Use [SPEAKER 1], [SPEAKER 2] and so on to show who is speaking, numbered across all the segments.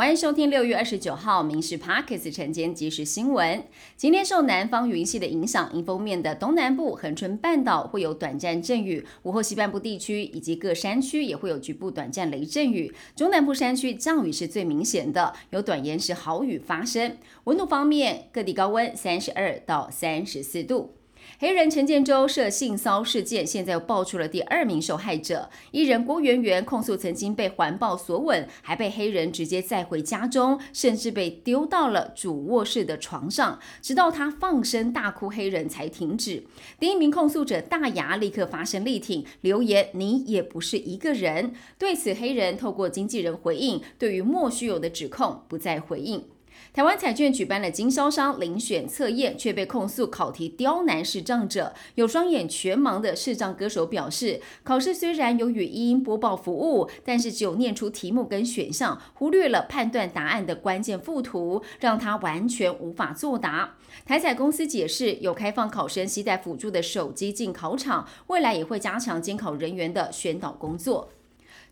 [SPEAKER 1] 欢迎收听六月二十九号《民事 Parkes》晨间即时新闻。今天受南方云系的影响，迎风面的东南部恒春半岛会有短暂阵雨，午后西半部地区以及各山区也会有局部短暂雷阵雨。中南部山区降雨是最明显的，有短延时豪雨发生。温度方面，各地高温三十二到三十四度。黑人陈建州涉性骚事件，现在又爆出了第二名受害者。艺人郭圆圆控诉曾经被环抱索吻，还被黑人直接载回家中，甚至被丢到了主卧室的床上，直到他放声大哭，黑人才停止。第一名控诉者大牙立刻发声力挺，留言：“你也不是一个人。”对此，黑人透过经纪人回应，对于莫须有的指控不再回应。台湾彩券举办了经销商遴选测验，却被控诉考题刁难视障者。有双眼全盲的视障歌手表示，考试虽然有语音播报服务，但是只有念出题目跟选项，忽略了判断答案的关键附图，让他完全无法作答。台彩公司解释，有开放考生携带辅助的手机进考场，未来也会加强监考人员的宣导工作。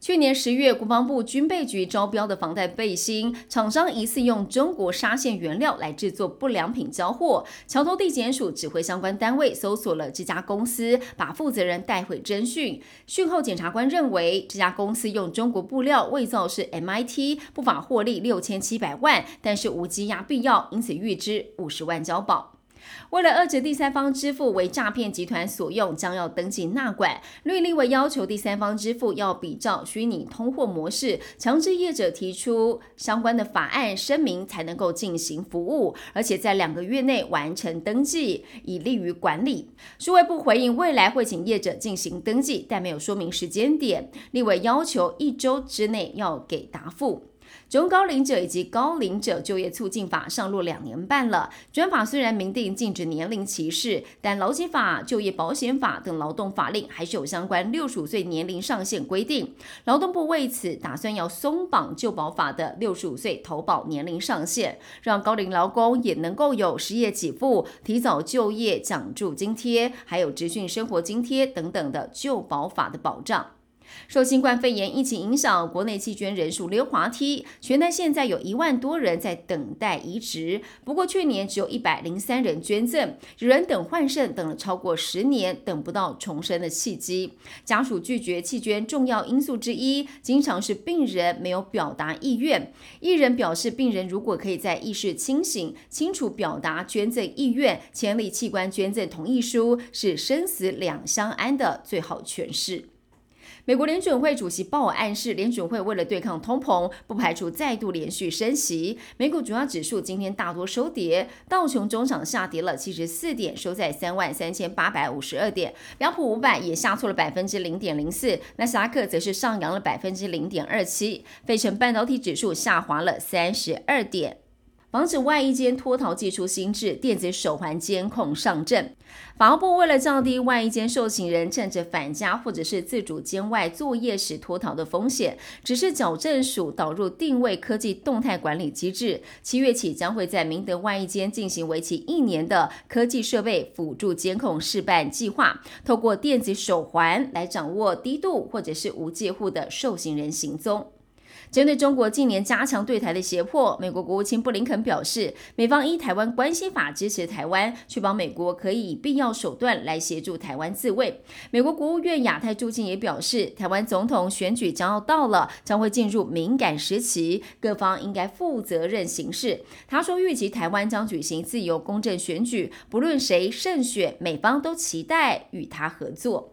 [SPEAKER 1] 去年十月，国防部军备局招标的防弹背心，厂商疑似用中国纱线原料来制作不良品交货。桥头地检署指挥相关单位搜索了这家公司，把负责人带回侦讯。讯后，检察官认为这家公司用中国布料伪造是 MIT，不法获利六千七百万，但是无羁押必要，因此预支五十万交保。为了遏制第三方支付为诈骗集团所用，将要登记纳管。律例为要求第三方支付要比照虚拟通货模式，强制业者提出相关的法案声明才能够进行服务，而且在两个月内完成登记，以利于管理。数位部回应未来会请业者进行登记，但没有说明时间点。立委要求一周之内要给答复。中高龄者以及高龄者就业促进法上路两年半了。专法虽然明定禁止年龄歧视，但劳基法、就业保险法等劳动法令还是有相关六十五岁年龄上限规定。劳动部为此打算要松绑就保法的六十五岁投保年龄上限，让高龄劳工也能够有失业给付、提早就业奖助津贴，还有职训生活津贴等等的就保法的保障。受新冠肺炎疫情影响，国内弃捐人数溜滑梯，全台现在有一万多人在等待移植。不过去年只有一百零三人捐赠，有人等换肾等了超过十年，等不到重生的契机。家属拒绝弃捐重要因素之一，经常是病人没有表达意愿。艺人表示，病人如果可以在意识清醒、清楚表达捐赠意愿，签立器官捐赠同意书，是生死两相安的最好诠释。美国联准会主席鲍尔暗示，联准会为了对抗通膨，不排除再度连续升息。美股主要指数今天大多收跌，道琼中场下跌了七十四点，收在三万三千八百五十二点。标普五百也下挫了百分之零点零四，纳斯达克则是上扬了百分之零点二七。费城半导体指数下滑了三十二点。防止外衣间脱逃技术新制，电子手环监控上阵。法务部为了降低外衣间受刑人趁着返家或者是自主监外作业时脱逃的风险，只是矫正署导入定位科技动态管理机制，七月起将会在明德外衣间进行为期一年的科技设备辅助监控试办计划，透过电子手环来掌握低度或者是无借户的受刑人行踪。针对中国近年加强对台的胁迫，美国国务卿布林肯表示，美方依《台湾关系法》支持台湾，确保美国可以以必要手段来协助台湾自卫。美国国务院亚太驻境也表示，台湾总统选举将要到了，将会进入敏感时期，各方应该负责任行事。他说，预计台湾将举行自由公正选举，不论谁胜选，美方都期待与他合作。